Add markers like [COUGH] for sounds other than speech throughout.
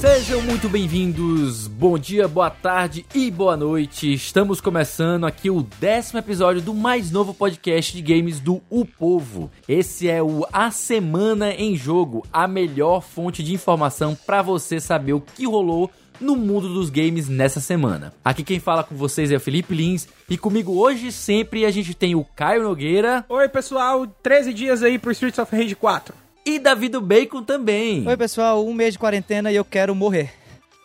Sejam muito bem-vindos, bom dia, boa tarde e boa noite. Estamos começando aqui o décimo episódio do mais novo podcast de games do O Povo. Esse é o A Semana em Jogo, a melhor fonte de informação para você saber o que rolou no mundo dos games nessa semana. Aqui quem fala com vocês é o Felipe Lins e comigo hoje sempre a gente tem o Caio Nogueira. Oi, pessoal, 13 dias aí pro Streets of Rage 4 e Davi do Bacon também. Oi, pessoal, um mês de quarentena e eu quero morrer.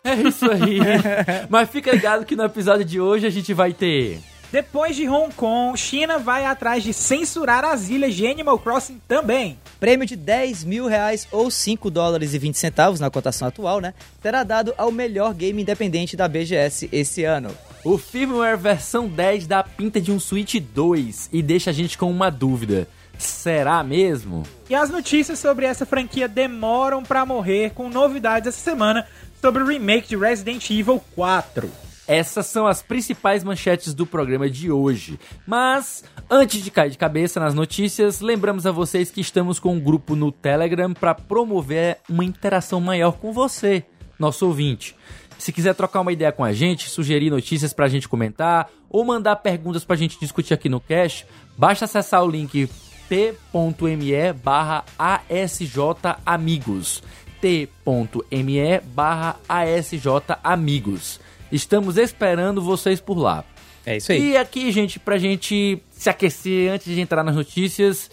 É isso aí. [LAUGHS] Mas fica ligado que no episódio de hoje a gente vai ter. Depois de Hong Kong, China vai atrás de censurar as ilhas de Animal Crossing também. Prêmio de 10 mil reais ou 5 dólares e 20 centavos na cotação atual, né? Será dado ao melhor game independente da BGS esse ano. O firmware versão 10 dá pinta de um Switch 2 e deixa a gente com uma dúvida. Será mesmo? E as notícias sobre essa franquia demoram para morrer com novidades essa semana sobre o remake de Resident Evil 4. Essas são as principais manchetes do programa de hoje. Mas, antes de cair de cabeça nas notícias, lembramos a vocês que estamos com um grupo no Telegram para promover uma interação maior com você, nosso ouvinte. Se quiser trocar uma ideia com a gente, sugerir notícias para a gente comentar ou mandar perguntas para a gente discutir aqui no Cash, basta acessar o link t.me barra asjamigos t.me barra asjamigos Estamos esperando vocês por lá. É isso aí. E aqui, gente, pra gente se aquecer antes de entrar nas notícias,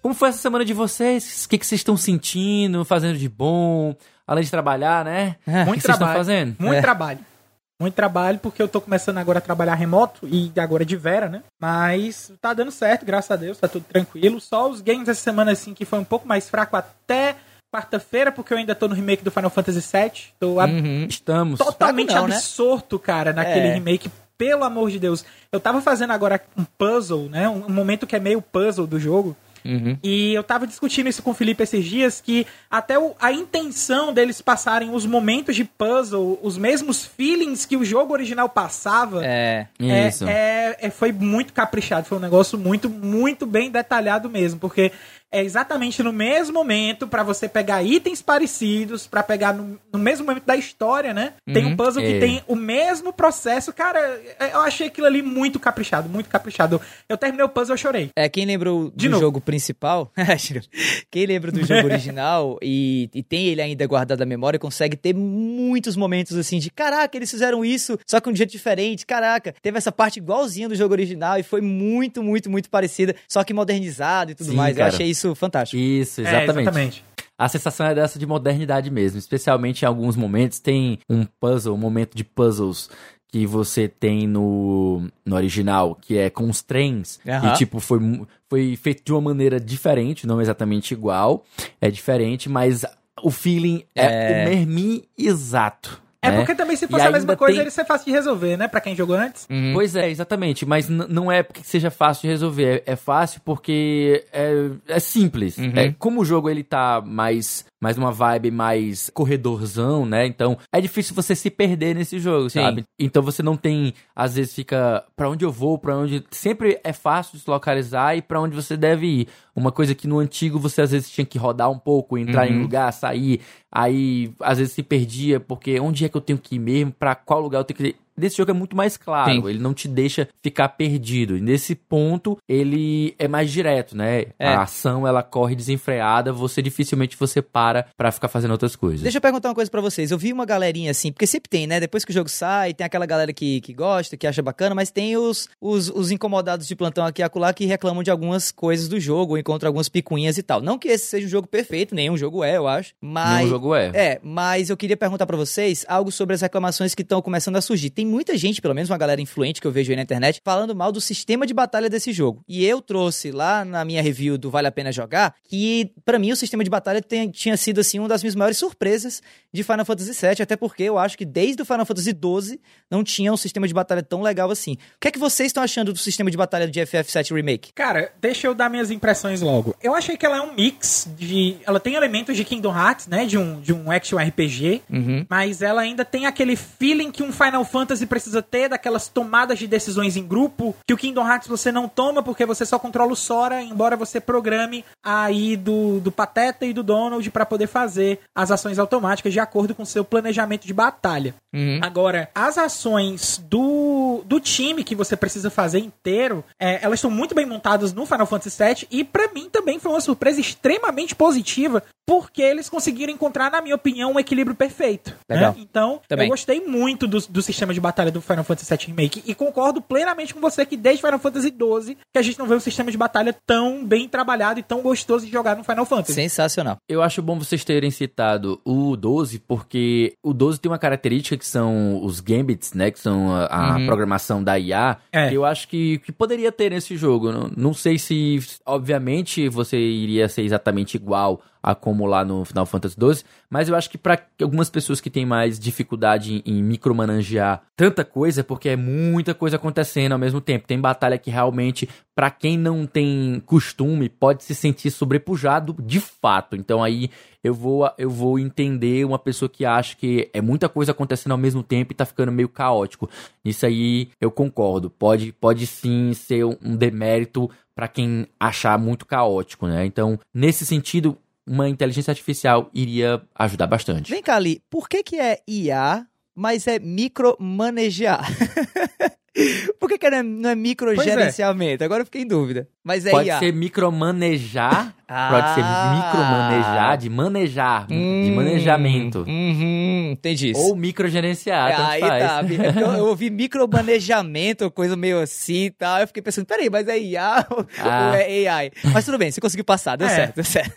como foi essa semana de vocês? O que, que vocês estão sentindo, fazendo de bom? Além de trabalhar, né? É. Muito trabalho. fazendo? Muito é. trabalho muito trabalho, porque eu tô começando agora a trabalhar remoto e agora de vera, né? Mas tá dando certo, graças a Deus, tá tudo tranquilo. Só os games essa semana, assim, que foi um pouco mais fraco até quarta-feira, porque eu ainda tô no remake do Final Fantasy VII. Tô uhum, estamos. totalmente não, né? absorto, né? cara, naquele é. remake. Pelo amor de Deus. Eu tava fazendo agora um puzzle, né? Um momento que é meio puzzle do jogo. Uhum. E eu tava discutindo isso com o Felipe esses dias, que até o, a intenção deles passarem os momentos de puzzle, os mesmos feelings que o jogo original passava, é, é, isso. é, é foi muito caprichado, foi um negócio muito, muito bem detalhado mesmo, porque é exatamente no mesmo momento para você pegar itens parecidos, para pegar no, no, mesmo momento da história, né? Uhum, tem um uhum. puzzle é. que tem o mesmo processo. Cara, é, eu achei aquilo ali muito caprichado, muito caprichado. Eu terminei o puzzle, eu chorei. É, quem lembrou do novo. jogo principal, [LAUGHS] quem lembra do jogo [LAUGHS] original e, e tem ele ainda guardado na memória, consegue ter muitos momentos assim de caraca, eles fizeram isso, só que um jeito diferente, caraca, teve essa parte igualzinha do jogo original e foi muito, muito, muito parecida, só que modernizado e tudo Sim, mais. Cara. Eu achei isso isso fantástico. Isso, exatamente. É, exatamente. A sensação é dessa de modernidade mesmo, especialmente em alguns momentos tem um puzzle, um momento de puzzles que você tem no, no original, que é com os trens, uhum. e tipo, foi, foi feito de uma maneira diferente, não exatamente igual, é diferente, mas o feeling é, é o mermi exato. É né? porque também se fosse a mesma coisa, tem... ele ser fácil de resolver, né? Pra quem jogou antes. Uhum. Pois é, exatamente. Mas não é porque seja fácil de resolver. É, é fácil porque é, é simples. Uhum. É, como o jogo ele tá mais mais uma vibe mais corredorzão, né? Então é difícil você se perder nesse jogo, Sim. sabe? Então você não tem, às vezes fica para onde eu vou, para onde sempre é fácil de se localizar e para onde você deve ir. Uma coisa que no antigo você às vezes tinha que rodar um pouco, entrar uhum. em lugar, sair, aí às vezes se perdia porque onde é que eu tenho que ir mesmo, para qual lugar eu tenho que ir desse jogo é muito mais claro, Sim. ele não te deixa ficar perdido. E nesse ponto, ele é mais direto, né? É. A ação, ela corre desenfreada, você dificilmente você para para ficar fazendo outras coisas. Deixa eu perguntar uma coisa para vocês. Eu vi uma galerinha assim, porque sempre tem, né? Depois que o jogo sai, tem aquela galera que, que gosta, que acha bacana, mas tem os, os, os incomodados de plantão aqui e acolá que reclamam de algumas coisas do jogo, ou encontram algumas picuinhas e tal. Não que esse seja um jogo perfeito, nenhum jogo é, eu acho, mas... Nenhum jogo é. É, mas eu queria perguntar para vocês algo sobre as reclamações que estão começando a surgir. Tem muita gente, pelo menos uma galera influente que eu vejo aí na internet, falando mal do sistema de batalha desse jogo. E eu trouxe lá na minha review do Vale a Pena Jogar que, para mim, o sistema de batalha tem, tinha sido, assim, uma das minhas maiores surpresas de Final Fantasy VII, até porque eu acho que desde o Final Fantasy XII não tinha um sistema de batalha tão legal assim. O que é que vocês estão achando do sistema de batalha de FF7 Remake? Cara, deixa eu dar minhas impressões logo. Eu achei que ela é um mix de. Ela tem elementos de Kingdom Hearts, né? De um, de um action RPG, uhum. mas ela ainda tem aquele feeling que um Final Fantasy precisa ter, daquelas tomadas de decisões em grupo, que o Kingdom Hearts você não toma porque você só controla o Sora, embora você programe aí do, do Pateta e do Donald para poder fazer as ações automáticas de acordo com seu planejamento de batalha. Uhum. Agora, as ações do, do time que você precisa fazer inteiro, é, elas estão muito bem montadas no Final Fantasy VII e para mim também foi uma surpresa extremamente positiva porque eles conseguiram encontrar, na minha opinião, um equilíbrio perfeito. Legal. Né? Então, também. eu gostei muito do, do sistema de batalha do Final Fantasy VII Remake e concordo plenamente com você que desde Final Fantasy XII que a gente não vê um sistema de batalha tão bem trabalhado e tão gostoso de jogar no Final Fantasy. Sensacional. Eu acho bom vocês terem citado o 12 porque o 12 tem uma característica que são os gambits, né, que são a, a uhum. programação da IA, é. que eu acho que, que poderia ter nesse jogo. Não, não sei se, obviamente, você iria ser exatamente igual a como lá no Final Fantasy XII, mas eu acho que para algumas pessoas que têm mais dificuldade em, em micromanejar tanta coisa, porque é muita coisa acontecendo ao mesmo tempo. Tem batalha que realmente, para quem não tem costume, pode se sentir sobrepujado de fato. Então aí eu vou, eu vou entender uma pessoa que acha que é muita coisa acontecendo ao mesmo tempo e tá ficando meio caótico. Isso aí eu concordo. Pode, pode sim ser um demérito para quem achar muito caótico, né? Então, nesse sentido, uma inteligência artificial iria ajudar bastante. Vem cá, Ali, por que, que é IA, mas é micromanejar? [LAUGHS] Por que, que não é, não é microgerenciamento? É. Agora eu fiquei em dúvida. Mas é Pode IA. ser micromanejar. ah, pode ser micromanejar, de manejar, hum, de manejamento. Uhum, entendi isso. Ou microgerenciar, tanto Aí faz. tá. É eu, eu ouvi micromanejamento, coisa meio assim e tal. Eu fiquei pensando, peraí, mas é IA [LAUGHS] ou, ah. ou é AI? Mas tudo bem, você conseguiu passar, deu é. certo, deu certo.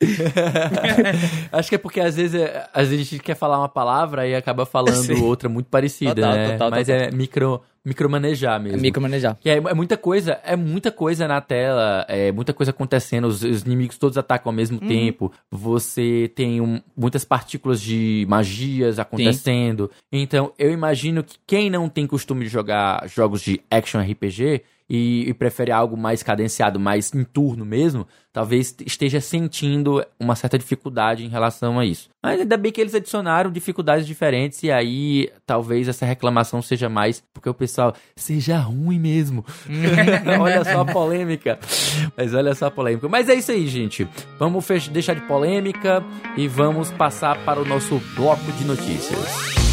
[LAUGHS] Acho que é porque às vezes, às vezes a gente quer falar uma palavra e acaba falando Sim. outra muito parecida, total, né? Total, Mas total. é micro micromanejar mesmo. É micromanejar. Que é, é, muita coisa, é muita coisa na tela, é muita coisa acontecendo, os, os inimigos todos atacam ao mesmo uhum. tempo, você tem um, muitas partículas de magias acontecendo. Sim. Então, eu imagino que quem não tem costume de jogar jogos de action RPG e, e, prefere algo mais cadenciado, mais em turno mesmo, talvez esteja sentindo uma certa dificuldade em relação a isso. Mas ainda bem que eles adicionaram dificuldades diferentes e aí talvez essa reclamação seja mais porque o pessoal seja ruim mesmo. [LAUGHS] olha só a polêmica. Mas olha só a polêmica. Mas é isso aí, gente. Vamos deixar de polêmica e vamos passar para o nosso bloco de notícias.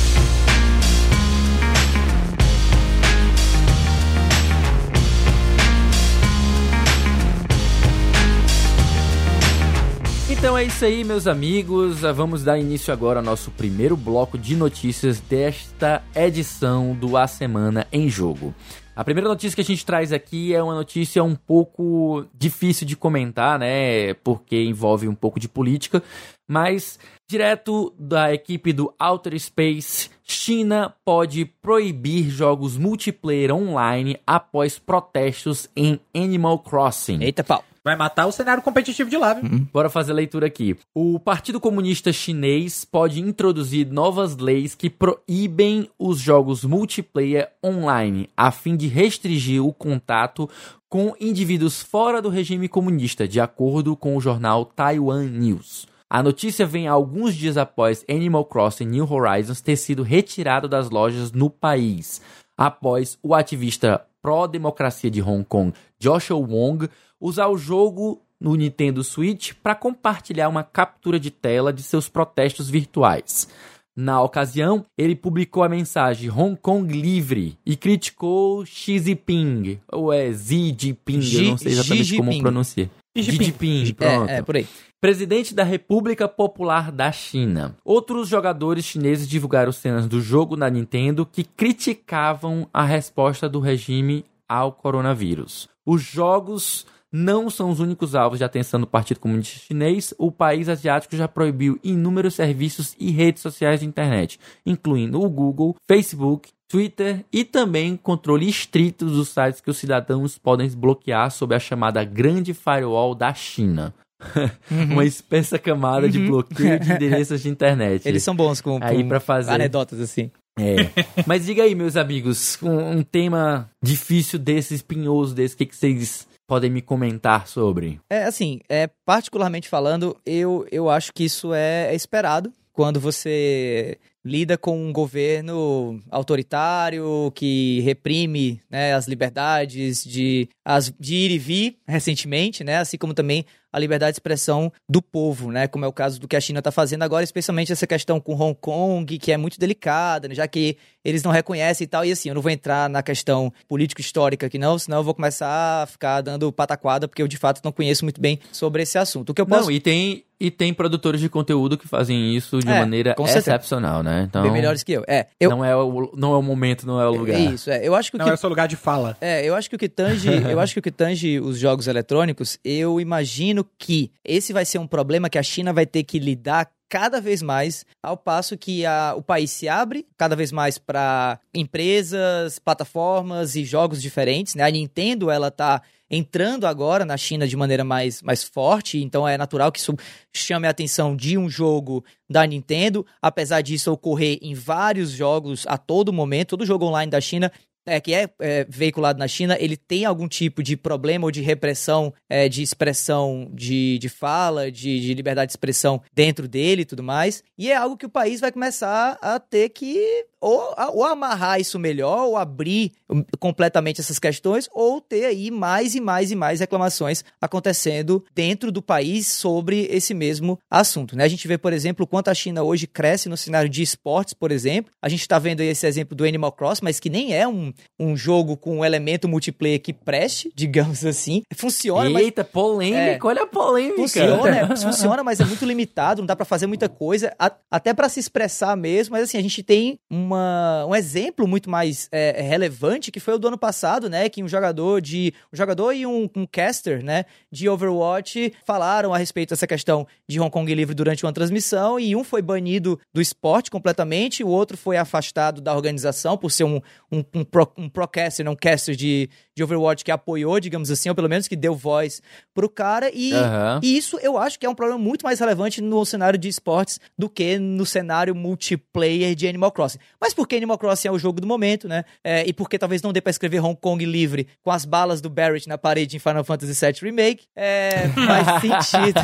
Então é isso aí, meus amigos. Vamos dar início agora ao nosso primeiro bloco de notícias desta edição do A Semana em Jogo. A primeira notícia que a gente traz aqui é uma notícia um pouco difícil de comentar, né? Porque envolve um pouco de política, mas direto da equipe do Outer Space, China pode proibir jogos multiplayer online após protestos em Animal Crossing. Eita pau. Vai matar o cenário competitivo de lá, viu? Uhum. Bora fazer a leitura aqui. O Partido Comunista Chinês pode introduzir novas leis que proíbem os jogos multiplayer online, a fim de restringir o contato com indivíduos fora do regime comunista, de acordo com o jornal Taiwan News. A notícia vem alguns dias após Animal Crossing New Horizons ter sido retirado das lojas no país, após o ativista pró-democracia de Hong Kong, Joshua Wong, usar o jogo no Nintendo Switch para compartilhar uma captura de tela de seus protestos virtuais. Na ocasião, ele publicou a mensagem Hong Kong livre e criticou Xi Jinping, ou é Xi Jinping, eu não sei exatamente como pronunciar. Jinping, pronto. É, é, por aí. Presidente da República Popular da China. Outros jogadores chineses divulgaram cenas do jogo na Nintendo que criticavam a resposta do regime ao coronavírus. Os jogos não são os únicos alvos de atenção do Partido Comunista Chinês. O país asiático já proibiu inúmeros serviços e redes sociais de internet, incluindo o Google, Facebook, Twitter e também controle estrito dos sites que os cidadãos podem bloquear sob a chamada Grande Firewall da China. [LAUGHS] Uhum. uma espessa camada uhum. de bloqueio de endereços de internet. Eles são bons com, aí para fazer anedotas assim. É. [LAUGHS] Mas diga aí, meus amigos, um, um tema difícil desse, espinhoso desse, o que, que vocês podem me comentar sobre? É assim, é, particularmente falando, eu, eu acho que isso é, é esperado quando você lida com um governo autoritário que reprime né, as liberdades de, as, de ir e vir recentemente, né, assim como também a liberdade de expressão do povo, né? Como é o caso do que a China está fazendo agora, especialmente essa questão com Hong Kong, que é muito delicada, né? já que eles não reconhecem e tal. E assim, eu não vou entrar na questão político-histórica aqui, não, senão eu vou começar a ficar dando pataquada, porque eu de fato não conheço muito bem sobre esse assunto. O que eu posso. Não, e tem, e tem produtores de conteúdo que fazem isso de é, maneira excepcional, né? Então, Bem melhores que eu. É, eu... Não, é o, não é o momento, não é o lugar. Isso, é. Eu acho que não que... é o seu lugar de fala. É, eu acho que o que tange, [LAUGHS] eu acho que o que tange os jogos eletrônicos, eu imagino que esse vai ser um problema que a China vai ter que lidar cada vez mais, ao passo que a, o país se abre cada vez mais para empresas, plataformas e jogos diferentes. Né? A Nintendo ela tá entrando agora na China de maneira mais, mais forte, então é natural que isso chame a atenção de um jogo da Nintendo, apesar disso ocorrer em vários jogos a todo momento, todo jogo online da China é, que é, é, veiculado na China, ele tem algum tipo de problema ou de repressão é, de expressão de, de fala, de, de, liberdade de expressão dentro dele e tudo mais. E é algo que o país vai começar a ter que ou, ou amarrar isso melhor, ou abrir completamente essas questões, ou ter aí mais e mais e mais reclamações acontecendo dentro do país sobre esse mesmo assunto. Né? A gente vê, por exemplo, o quanto a China hoje cresce no cenário de esportes, por exemplo. A gente está vendo aí esse exemplo do Animal Cross, mas que nem é um, um jogo com um elemento multiplayer que preste, [LAUGHS] digamos assim. Funciona, Eita, mas... polêmica, é, olha a polêmica. Funciona, [LAUGHS] funciona, mas é muito limitado, não dá para fazer muita coisa, até para se expressar mesmo, mas assim, a gente tem um uma, um exemplo muito mais é, relevante que foi o do ano passado, né? Que um jogador de. Um jogador e um, um caster, né? De Overwatch falaram a respeito dessa questão de Hong Kong livre durante uma transmissão e um foi banido do esporte completamente, o outro foi afastado da organização por ser um, um, um, pro, um procaster, um caster de, de Overwatch que apoiou, digamos assim, ou pelo menos que deu voz pro cara. E, uhum. e isso eu acho que é um problema muito mais relevante no cenário de esportes do que no cenário multiplayer de Animal Crossing. Mas porque Animal Crossing é o jogo do momento, né? É, e porque talvez não dê pra escrever Hong Kong livre com as balas do Barrett na parede em Final Fantasy VII Remake, é, faz [LAUGHS] sentido.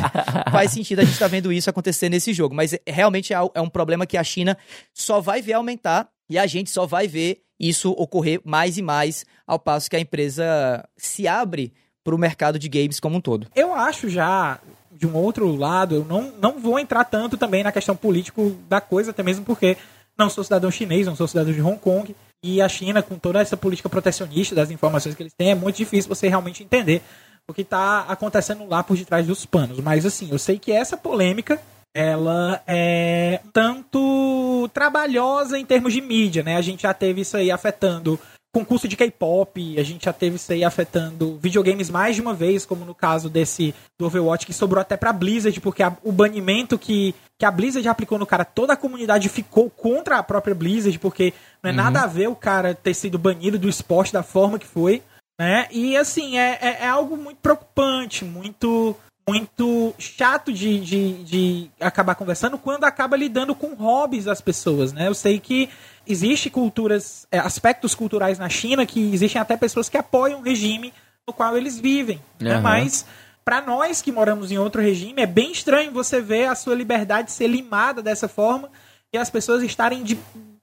faz sentido a gente tá vendo isso acontecer nesse jogo. Mas realmente é, é um problema que a China só vai ver aumentar e a gente só vai ver isso ocorrer mais e mais ao passo que a empresa se abre para o mercado de games como um todo. Eu acho já de um outro lado, eu não, não vou entrar tanto também na questão político da coisa, até mesmo porque não sou cidadão chinês, não sou cidadão de Hong Kong. E a China, com toda essa política protecionista das informações que eles têm, é muito difícil você realmente entender o que está acontecendo lá por detrás dos panos. Mas assim, eu sei que essa polêmica ela é tanto trabalhosa em termos de mídia, né? A gente já teve isso aí afetando concurso de K-pop, a gente já teve isso aí afetando videogames mais de uma vez, como no caso desse do Overwatch, que sobrou até pra Blizzard, porque a, o banimento que, que a Blizzard aplicou no cara, toda a comunidade ficou contra a própria Blizzard, porque não é uhum. nada a ver o cara ter sido banido do esporte da forma que foi, né? E assim, é, é, é algo muito preocupante, muito muito chato de, de, de acabar conversando quando acaba lidando com hobbies das pessoas, né? Eu sei que existe culturas, é, aspectos culturais na China que existem até pessoas que apoiam o regime no qual eles vivem, uhum. né? Mas para nós que moramos em outro regime é bem estranho você ver a sua liberdade ser limada dessa forma e as pessoas estarem de,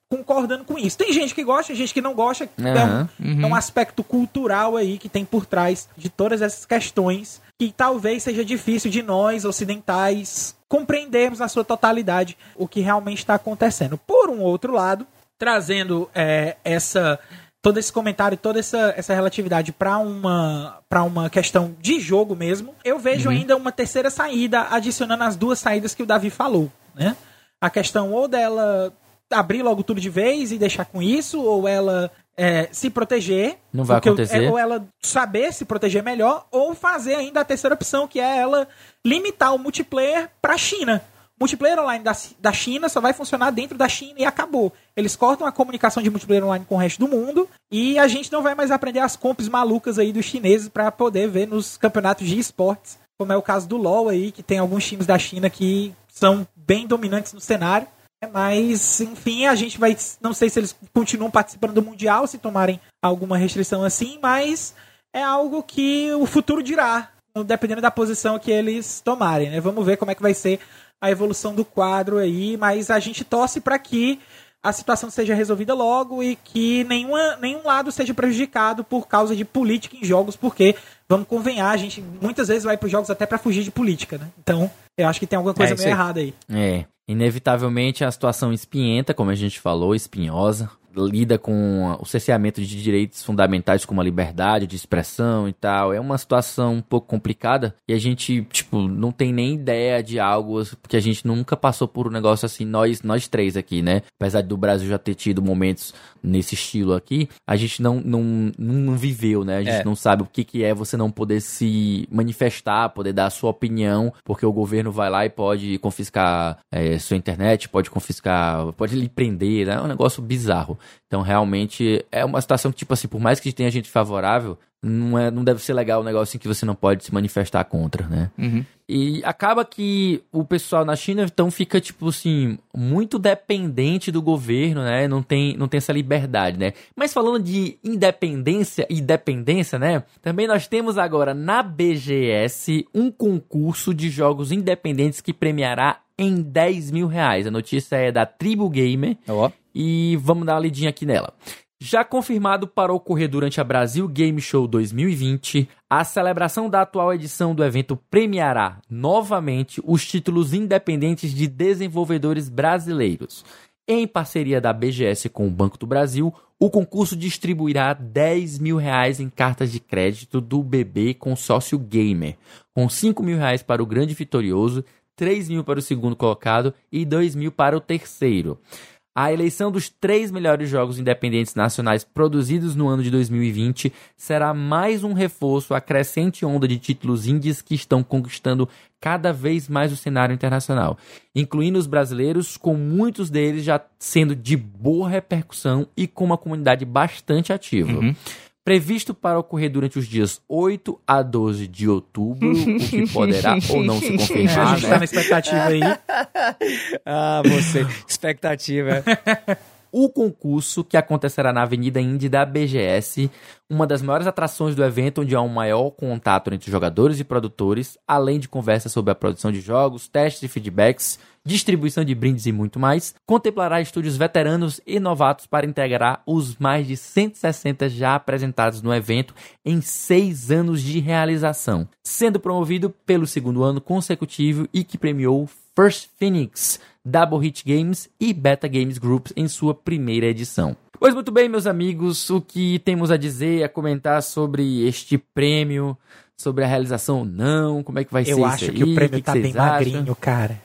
concordando com isso. Tem gente que gosta, tem gente que não gosta. Uhum. É, um, uhum. é um aspecto cultural aí que tem por trás de todas essas questões que talvez seja difícil de nós ocidentais compreendermos na sua totalidade o que realmente está acontecendo. Por um outro lado, trazendo é, essa todo esse comentário, toda essa, essa relatividade para uma para uma questão de jogo mesmo, eu vejo uhum. ainda uma terceira saída adicionando as duas saídas que o Davi falou, né? A questão ou dela abrir logo tudo de vez e deixar com isso, ou ela é, se proteger. Não vai acontecer. Eu, é, ou ela saber se proteger melhor, ou fazer ainda a terceira opção, que é ela limitar o multiplayer pra China. multiplayer online da, da China só vai funcionar dentro da China e acabou. Eles cortam a comunicação de multiplayer online com o resto do mundo e a gente não vai mais aprender as comps malucas aí dos chineses para poder ver nos campeonatos de esportes, como é o caso do LoL aí, que tem alguns times da China que são bem dominantes no cenário. Mas, enfim, a gente vai. Não sei se eles continuam participando do Mundial, se tomarem alguma restrição assim, mas é algo que o futuro dirá, dependendo da posição que eles tomarem, né? Vamos ver como é que vai ser a evolução do quadro aí, mas a gente torce para que a situação seja resolvida logo e que nenhuma, nenhum lado seja prejudicado por causa de política em jogos, porque, vamos convenhar, a gente muitas vezes vai para os jogos até para fugir de política, né? Então, eu acho que tem alguma coisa é, meio errada aí. É, inevitavelmente a situação espinhenta, como a gente falou, espinhosa, lida com o cerceamento de direitos fundamentais como a liberdade de expressão e tal. É uma situação um pouco complicada e a gente, tipo, não tem nem ideia de algo porque a gente nunca passou por um negócio assim, nós, nós três aqui, né? Apesar do Brasil já ter tido momentos nesse estilo aqui, a gente não, não, não viveu, né? A gente é. não sabe o que, que é você não poder se manifestar, poder dar a sua opinião, porque o governo vai lá e pode confiscar é, sua internet, pode confiscar, pode lhe prender, né? É um negócio bizarro. Então, realmente, é uma situação que, tipo assim, por mais que tenha gente favorável, não, é, não deve ser legal o um negócio em que você não pode se manifestar contra, né? Uhum. E acaba que o pessoal na China, então, fica, tipo assim, muito dependente do governo, né? Não tem, não tem essa liberdade, né? Mas falando de independência e dependência, né? Também nós temos agora na BGS um concurso de jogos independentes que premiará em 10 mil reais. A notícia é da Tribu Gamer. Oh. E vamos dar uma lidinha aqui nela. Já confirmado para ocorrer durante a Brasil Game Show 2020, a celebração da atual edição do evento premiará novamente os títulos independentes de desenvolvedores brasileiros. Em parceria da BGS com o Banco do Brasil, o concurso distribuirá 10 mil reais em cartas de crédito do BB Consórcio Gamer, com 5 mil reais para o grande vitorioso, 3 mil para o segundo colocado e 2 mil para o terceiro. A eleição dos três melhores jogos independentes nacionais produzidos no ano de 2020 será mais um reforço à crescente onda de títulos indies que estão conquistando cada vez mais o cenário internacional, incluindo os brasileiros, com muitos deles já sendo de boa repercussão e com uma comunidade bastante ativa. Uhum previsto para ocorrer durante os dias 8 a 12 de outubro, o que poderá ou não se confirmar. a gente né? tá na expectativa aí. ah, você. Expectativa. o concurso que acontecerá na Avenida Indy da BGS, uma das maiores atrações do evento, onde há um maior contato entre jogadores e produtores, além de conversas sobre a produção de jogos, testes e feedbacks, distribuição de brindes e muito mais, contemplará estúdios veteranos e novatos para integrar os mais de 160 já apresentados no evento em seis anos de realização, sendo promovido pelo segundo ano consecutivo e que premiou First Phoenix, Double Hit Games e Beta Games Group em sua primeira edição. Pois muito bem, meus amigos, o que temos a dizer, a comentar sobre este prêmio, sobre a realização ou não, como é que vai Eu ser isso aí? Eu acho que o prêmio que tá bem acham? magrinho, cara.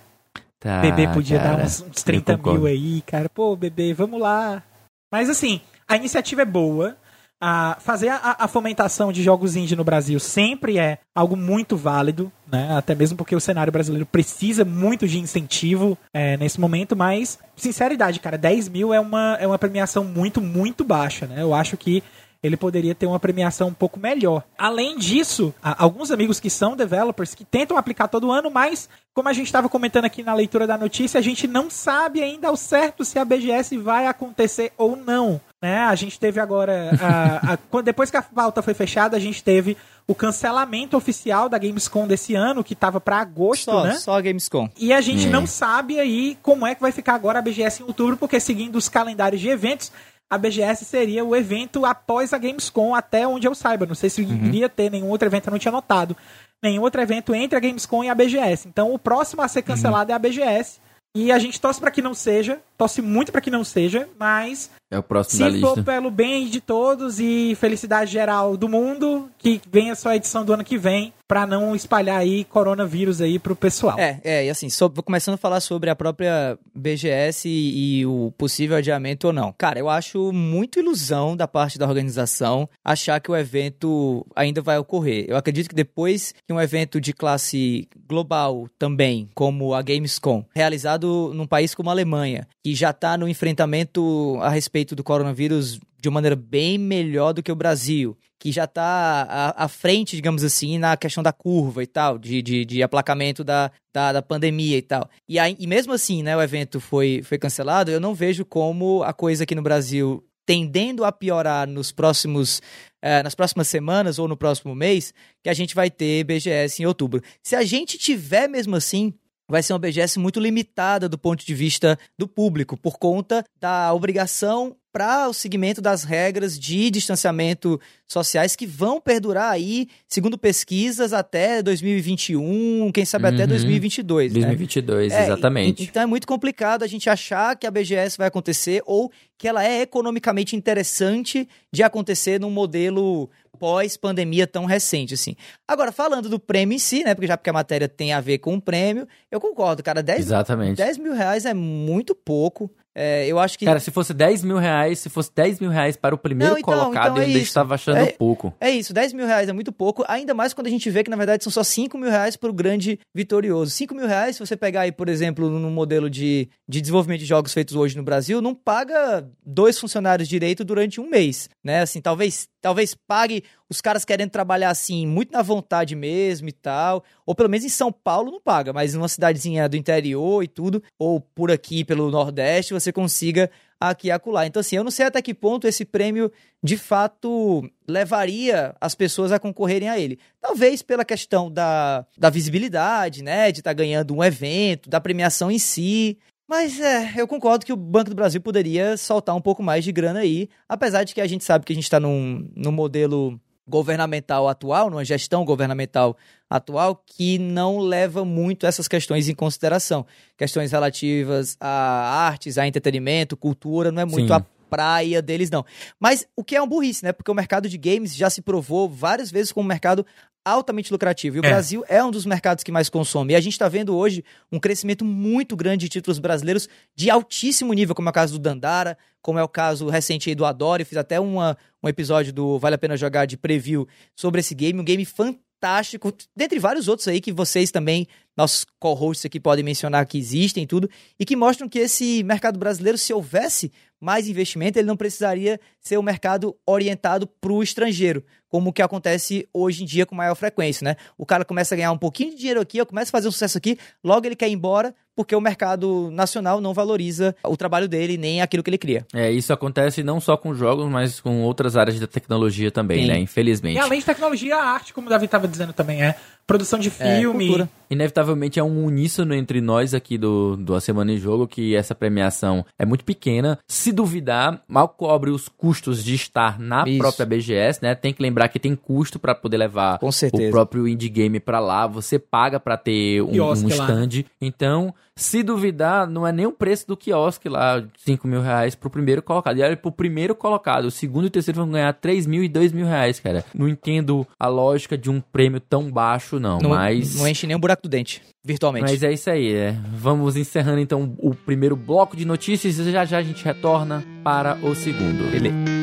Tá, bebê podia cara, dar uns, uns 30 mil aí, cara. Pô, bebê, vamos lá. Mas assim, a iniciativa é boa a fazer a, a, fomentação de jogos indie no Brasil sempre é algo muito válido, né? Até mesmo porque o cenário brasileiro precisa muito de incentivo é, nesse momento, mas, sinceridade, cara, 10 mil é uma, é uma premiação muito, muito baixa, né? Eu acho que ele poderia ter uma premiação um pouco melhor. Além disso, alguns amigos que são developers que tentam aplicar todo ano, mas como a gente estava comentando aqui na leitura da notícia, a gente não sabe ainda ao certo se a BGS vai acontecer ou não. Né? A gente teve agora, a, a, [LAUGHS] depois que a pauta foi fechada, a gente teve o cancelamento oficial da Gamescom desse ano, que estava para agosto, só, né? Só a Gamescom. E a gente hum. não sabe aí como é que vai ficar agora a BGS em outubro, porque seguindo os calendários de eventos, a BGS seria o evento após a Gamescom, até onde eu saiba. Não sei se uhum. iria ter nenhum outro evento, eu não tinha notado. Nenhum outro evento entre a Gamescom e a BGS. Então o próximo a ser cancelado uhum. é a BGS. E a gente torce para que não seja, torce muito para que não seja, mas é o próximo se da lista. For pelo bem de todos e felicidade geral do mundo, que venha só a edição do ano que vem, para não espalhar aí coronavírus aí pro pessoal. É, é, e assim, so, começando a falar sobre a própria BGS e, e, o possível adiamento ou não. Cara, eu acho muito ilusão da parte da organização achar que o evento ainda vai ocorrer. Eu acredito que depois que um evento de classe global também, como a Gamescom, realizado num país como a Alemanha, que já está no enfrentamento a respeito do coronavírus de uma maneira bem melhor do que o Brasil, que já está à, frente, digamos assim, na questão da curva e tal, de, de, de aplacamento da, da, da, pandemia e tal. E, aí, e mesmo assim, né, o evento foi, foi cancelado, eu não vejo como a coisa aqui no Brasil tendendo a piorar nos próximos é, nas próximas semanas ou no próximo mês, que a gente vai ter BGS em outubro. Se a gente tiver mesmo assim, vai ser uma BGS muito limitada do ponto de vista do público, por conta da obrigação para o seguimento das regras de distanciamento sociais que vão perdurar aí, segundo pesquisas, até 2021, quem sabe uhum. até 2022. 2022, né? exatamente. É, então é muito complicado a gente achar que a BGS vai acontecer ou que ela é economicamente interessante de acontecer num modelo pós-pandemia tão recente, assim. Agora, falando do prêmio em si, né? Porque já porque a matéria tem a ver com o prêmio, eu concordo, cara. 10, Exatamente. 10 mil reais é muito pouco. É, eu acho que. Cara, se fosse 10 mil reais, se fosse 10 mil reais para o primeiro não, então, colocado, então é eu ainda estava achando é, pouco. É isso, 10 mil reais é muito pouco, ainda mais quando a gente vê que, na verdade, são só 5 mil reais para o grande vitorioso. 5 mil reais, se você pegar aí, por exemplo, no modelo de, de desenvolvimento de jogos feitos hoje no Brasil, não paga dois funcionários direito durante um mês, né? Assim, talvez, talvez pague os caras querendo trabalhar assim, muito na vontade mesmo e tal. Ou pelo menos em São Paulo não paga, mas numa cidadezinha do interior e tudo, ou por aqui pelo Nordeste, você consiga aqui acolá. Então, assim, eu não sei até que ponto esse prêmio de fato levaria as pessoas a concorrerem a ele. Talvez pela questão da, da visibilidade, né? De estar tá ganhando um evento, da premiação em si. Mas é, eu concordo que o Banco do Brasil poderia soltar um pouco mais de grana aí, apesar de que a gente sabe que a gente está num, num modelo governamental atual, numa gestão governamental atual, que não leva muito essas questões em consideração. Questões relativas a artes, a entretenimento, cultura, não é muito a praia deles, não. Mas o que é um burrice, né? Porque o mercado de games já se provou várias vezes como um mercado altamente lucrativo. E o é. Brasil é um dos mercados que mais consome. E a gente está vendo hoje um crescimento muito grande de títulos brasileiros de altíssimo nível, como é o caso do Dandara, como é o caso recente aí do Adore. Eu fiz até uma, um episódio do Vale a Pena Jogar de preview sobre esse game. Um game fantástico, dentre vários outros aí que vocês também, nossos co-hosts aqui, podem mencionar que existem e tudo, e que mostram que esse mercado brasileiro, se houvesse mais investimento, ele não precisaria ser um mercado orientado para o estrangeiro, como que acontece hoje em dia com maior frequência, né? O cara começa a ganhar um pouquinho de dinheiro aqui, começa a fazer um sucesso aqui, logo ele quer ir embora, porque o mercado nacional não valoriza o trabalho dele nem aquilo que ele cria. É, isso acontece não só com jogos, mas com outras áreas da tecnologia também, Sim. né? Infelizmente. E além de tecnologia, a arte, como o Davi estava dizendo também, é produção de é, filme. É, Inevitavelmente é um uníssono entre nós aqui do, do A Semana em Jogo que essa premiação é muito pequena. Se duvidar, mal cobre os custos de estar na Isso. própria BGS, né? Tem que lembrar que tem custo para poder levar o próprio indie game para lá. Você paga para ter um, um stand. Então, se duvidar, não é nem o preço do quiosque lá, 5 mil reais pro primeiro colocado. E olha, pro primeiro colocado, o segundo e o terceiro vão ganhar 3 mil e 2 mil reais, cara. Não entendo a lógica de um prêmio tão baixo, não. não mas. Não enche nem o buraco do dente, virtualmente. Mas é isso aí, é. Vamos encerrando então o primeiro bloco de notícias e já já a gente retorna para o segundo. Beleza.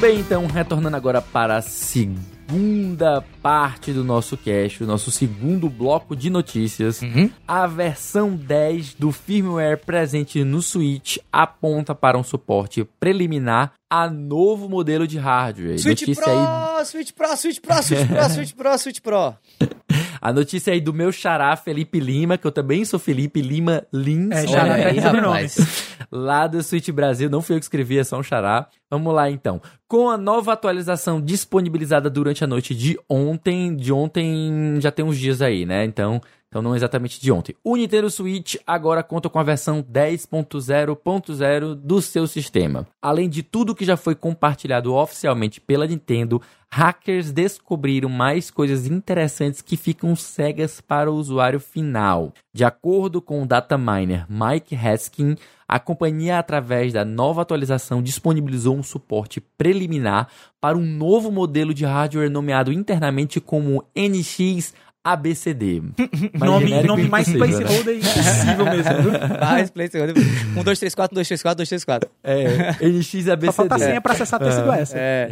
Bem, então, retornando agora para a segunda parte do nosso cast, o nosso segundo bloco de notícias. Uhum. A versão 10 do firmware presente no Switch aponta para um suporte preliminar a novo modelo de hardware. Switch Notícia Pro, aí... Switch Pro, Switch Pro, Switch Pro, [LAUGHS] Switch Pro, Switch Pro. [LAUGHS] A notícia aí do meu xará, Felipe Lima, que eu também sou Felipe Lima Lins. É, xará é, aí, rapaz. [LAUGHS] Lá do Switch Brasil, não fui eu que escrevi, é só um xará. Vamos lá então. Com a nova atualização disponibilizada durante a noite de ontem, de ontem já tem uns dias aí, né? Então, Então não exatamente de ontem. O Nintendo Switch agora conta com a versão 10.0.0 do seu sistema. Além de tudo que já foi compartilhado oficialmente pela Nintendo, hackers descobriram mais coisas interessantes que ficam cegas para o usuário final. De acordo com o dataminer Mike Haskin, a companhia, através da nova atualização, disponibilizou um suporte preliminar para um novo modelo de hardware nomeado internamente como NX ABCD. [LAUGHS] nome, nome mais placeholder né? impossível mesmo. [LAUGHS] mais placeholder. 1, 2, 3, 4, 2, 3, 4, 2, 3, 4. É, [LAUGHS] NX ABCD. Só falta a senha pra acessar ter sido essa. É.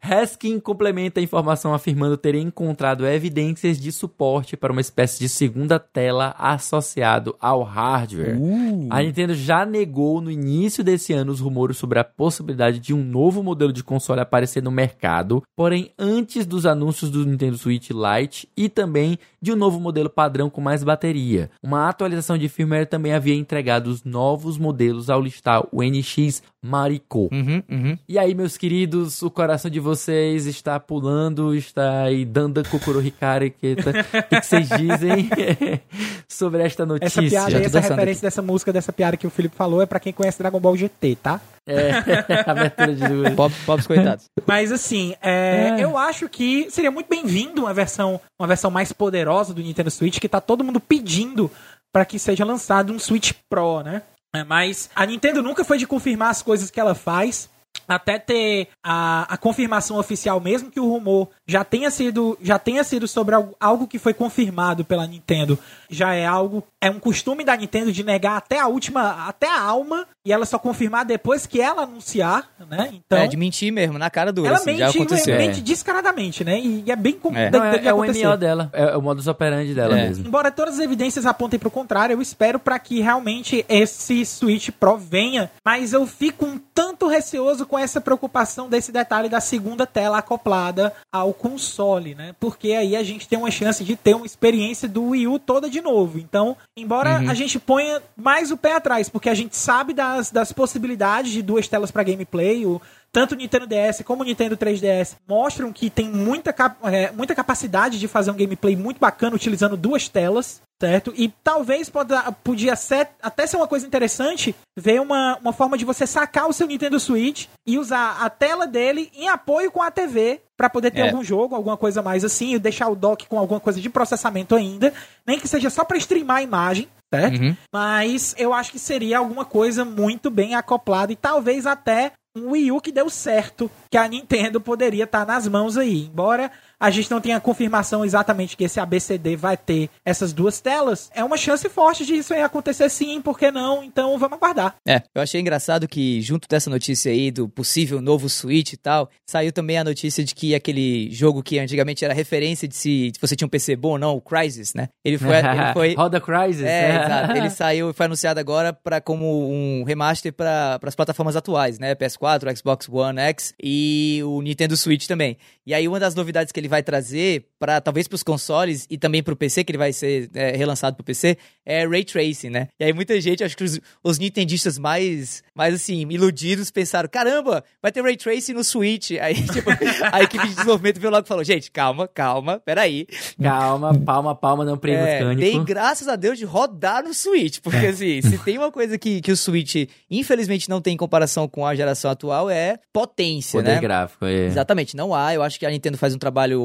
Haskin complementa a informação afirmando ter encontrado evidências de suporte para uma espécie de segunda tela associado ao hardware. Uh. A Nintendo já negou no início desse ano os rumores sobre a possibilidade de um novo modelo de console aparecer no mercado, porém antes dos anúncios do Nintendo Switch Lite e também de um novo modelo padrão com mais bateria. Uma atualização de firmware também havia entregado os novos modelos ao listar o NX Maricô. Uhum, uhum. E aí, meus queridos, o coração de vocês está pulando, está aí dando Hikari. Que, tá, o que, vocês dizem [LAUGHS] sobre esta notícia? Essa piada, essa referência aqui. dessa música, dessa piada que o Felipe falou, é para quem conhece Dragon Ball GT, tá? É, [LAUGHS] abertura de Pop, Pops coitados. Mas assim, é, é. eu acho que seria muito bem-vindo uma versão, uma versão mais poderosa do Nintendo Switch, que tá todo mundo pedindo para que seja lançado um Switch Pro, né? É, mas a Nintendo nunca foi de confirmar as coisas que ela faz até ter a, a confirmação oficial, mesmo que o rumor já tenha sido já tenha sido sobre algo, algo, que foi confirmado pela Nintendo, já é algo é um costume da Nintendo de negar até a última até a alma e ela só confirmar depois que ela anunciar, né? Então é de mentir mesmo na cara dura. Ela assim, mente, já aconteceu. mente é. descaradamente, né? E, e é bem é. Não, é, é o MO dela, é o modus operandi dela é. mesmo. Embora todas as evidências apontem para o contrário, eu espero para que realmente esse Switch Pro venha, mas eu fico um tanto receoso com essa preocupação desse detalhe da segunda tela acoplada ao console, né? Porque aí a gente tem uma chance de ter uma experiência do Wii U toda de novo. Então, embora uhum. a gente ponha mais o pé atrás, porque a gente sabe das, das possibilidades de duas telas para gameplay, o, tanto o Nintendo DS como o Nintendo 3DS mostram que tem muita, é, muita capacidade de fazer um gameplay muito bacana utilizando duas telas certo? E talvez poda, podia ser, até ser uma coisa interessante ver uma, uma forma de você sacar o seu Nintendo Switch e usar a tela dele em apoio com a TV para poder ter é. algum jogo, alguma coisa mais assim, e deixar o dock com alguma coisa de processamento ainda, nem que seja só para streamar a imagem, certo? Uhum. Mas eu acho que seria alguma coisa muito bem acoplada e talvez até um Wii U que deu certo, que a Nintendo poderia estar tá nas mãos aí. Embora a gente não tem a confirmação exatamente que esse ABCD vai ter essas duas telas, é uma chance forte de isso aí acontecer sim, por que não? Então vamos aguardar. É, eu achei engraçado que junto dessa notícia aí do possível novo Switch e tal, saiu também a notícia de que aquele jogo que antigamente era referência de se você tinha um PC bom ou não, o Crysis, né? Ele foi... ele foi [LAUGHS] Roda Crysis. É, exato. Ele [LAUGHS] saiu, foi anunciado agora para como um remaster para as plataformas atuais, né? PS4, Xbox One X e o Nintendo Switch também. E aí uma das novidades que ele vai trazer para talvez para os consoles e também para o PC, que ele vai ser é, relançado para o PC, é Ray Tracing, né? E aí muita gente, acho que os, os nintendistas mais, mais assim, iludidos pensaram, caramba, vai ter Ray Tracing no Switch. Aí, [LAUGHS] tipo, a equipe de desenvolvimento veio logo e falou, gente, calma, calma, peraí. Calma, palma, palma, não prego é. Tem graças a Deus de rodar no Switch, porque assim, se tem uma coisa que, que o Switch infelizmente não tem em comparação com a geração atual é potência, Poder né? gráfico, é. Exatamente, não há, eu acho que a Nintendo faz um trabalho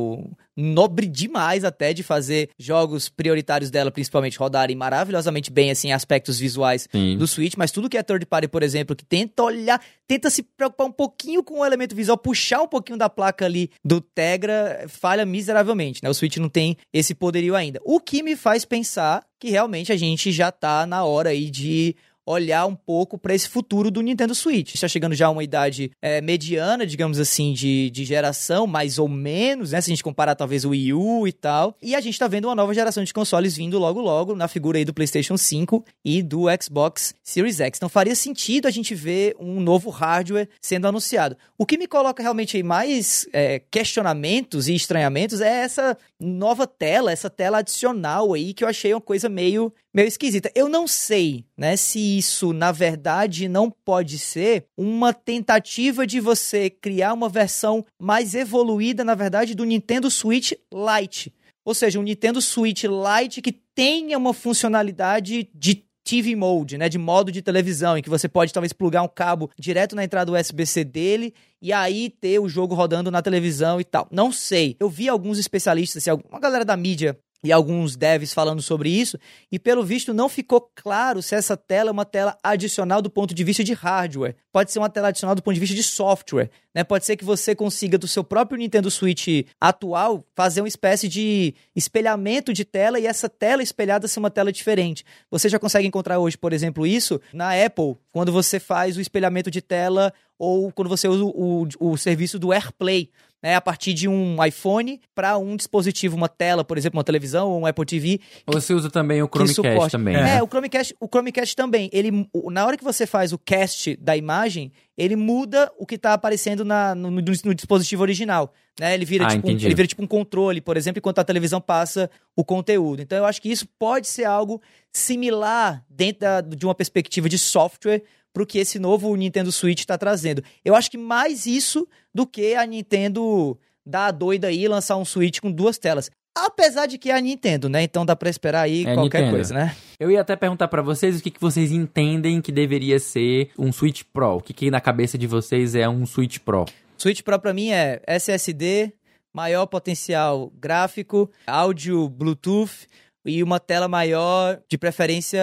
nobre demais até de fazer jogos prioritários dela, principalmente, rodarem maravilhosamente bem, assim, aspectos visuais Sim. do Switch, mas tudo que é third party, por exemplo, que tenta olhar, tenta se preocupar um pouquinho com o elemento visual, puxar um pouquinho da placa ali do Tegra, falha miseravelmente, né? O Switch não tem esse poderio ainda. O que me faz pensar que realmente a gente já tá na hora aí de olhar um pouco para esse futuro do Nintendo Switch. Está chegando já a uma idade é, mediana, digamos assim, de, de geração, mais ou menos, né? Se a gente comparar talvez o Wii U e tal. E a gente está vendo uma nova geração de consoles vindo logo logo, na figura aí do PlayStation 5 e do Xbox Series X. Então faria sentido a gente ver um novo hardware sendo anunciado. O que me coloca realmente aí mais é, questionamentos e estranhamentos é essa nova tela, essa tela adicional aí que eu achei uma coisa meio meio esquisita. Eu não sei, né, se isso na verdade não pode ser uma tentativa de você criar uma versão mais evoluída, na verdade, do Nintendo Switch Lite. Ou seja, um Nintendo Switch Lite que tenha uma funcionalidade de TV Mode, né, de modo de televisão, em que você pode talvez plugar um cabo direto na entrada USB-C dele e aí ter o jogo rodando na televisão e tal. Não sei. Eu vi alguns especialistas, assim, uma galera da mídia e alguns devs falando sobre isso, e pelo visto não ficou claro se essa tela é uma tela adicional do ponto de vista de hardware. Pode ser uma tela adicional do ponto de vista de software. Né? Pode ser que você consiga, do seu próprio Nintendo Switch atual, fazer uma espécie de espelhamento de tela e essa tela espelhada ser uma tela diferente. Você já consegue encontrar hoje, por exemplo, isso na Apple, quando você faz o espelhamento de tela ou quando você usa o, o, o serviço do AirPlay né, a partir de um iPhone para um dispositivo, uma tela, por exemplo, uma televisão ou um Apple TV. Você usa também o Chromecast também. É, é, o Chromecast, o Chromecast também. Ele, na hora que você faz o cast da imagem, ele muda o que está aparecendo na, no, no, no, dispositivo original. Né? Ele, vira, ah, tipo um, ele vira tipo um controle, por exemplo, enquanto a televisão passa o conteúdo. Então eu acho que isso pode ser algo similar dentro da, de uma perspectiva de software pro que esse novo Nintendo Switch está trazendo. Eu acho que mais isso do que a Nintendo dar a doida aí e lançar um Switch com duas telas. Apesar de que é a Nintendo, né? Então dá pra esperar aí é qualquer Nintendo. coisa, né? Eu ia até perguntar para vocês o que, que vocês entendem que deveria ser um Switch Pro. O que, que na cabeça de vocês é um Switch Pro? Switch Pro pra mim é SSD, maior potencial gráfico, áudio Bluetooth, e uma tela maior, de preferência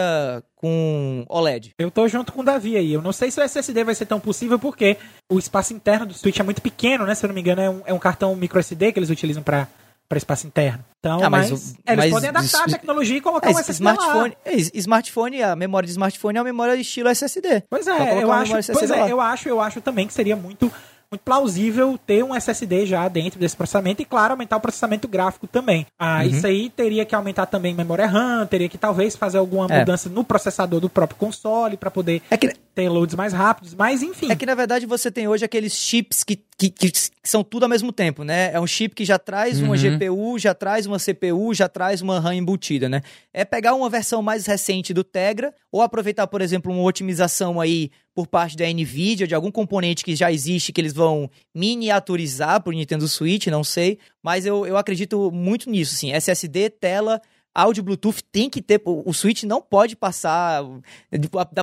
com OLED. Eu tô junto com o Davi aí. Eu não sei se o SSD vai ser tão possível porque o espaço interno do Switch é muito pequeno, né? Se eu não me engano, é um, é um cartão microSD que eles utilizam para para espaço interno. Então, ah, mas, mas, eles mas, podem adaptar a tecnologia e colocar é, um SSD smartphone. É, smartphone, a memória de smartphone é uma memória estilo SSD. Pois é, eu acho, pois é, eu acho, eu acho também que seria muito muito plausível ter um SSD já dentro desse processamento e, claro, aumentar o processamento gráfico também. Ah, uhum. Isso aí teria que aumentar também memória RAM, teria que talvez fazer alguma é. mudança no processador do próprio console para poder é que... ter loads mais rápidos, mas enfim. É que na verdade você tem hoje aqueles chips que, que, que são tudo ao mesmo tempo, né? É um chip que já traz uma uhum. GPU, já traz uma CPU, já traz uma RAM embutida, né? É pegar uma versão mais recente do Tegra ou aproveitar, por exemplo, uma otimização aí por parte da Nvidia, de algum componente que já existe, que eles vão miniaturizar para o Nintendo Switch, não sei. Mas eu, eu acredito muito nisso, assim. SSD, tela, áudio Bluetooth tem que ter. O Switch não pode passar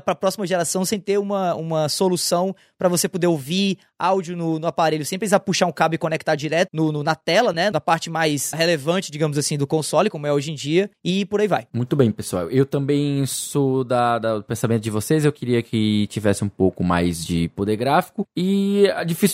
para a próxima geração sem ter uma, uma solução para você poder ouvir áudio no, no, aparelho sem precisar puxar um cabo e conectar direto no, no, na tela, né? Na parte mais relevante, digamos assim, do console, como é hoje em dia, e por aí vai. Muito bem, pessoal. Eu também sou da, da do pensamento de vocês. Eu queria que tivesse um pouco mais de poder gráfico. E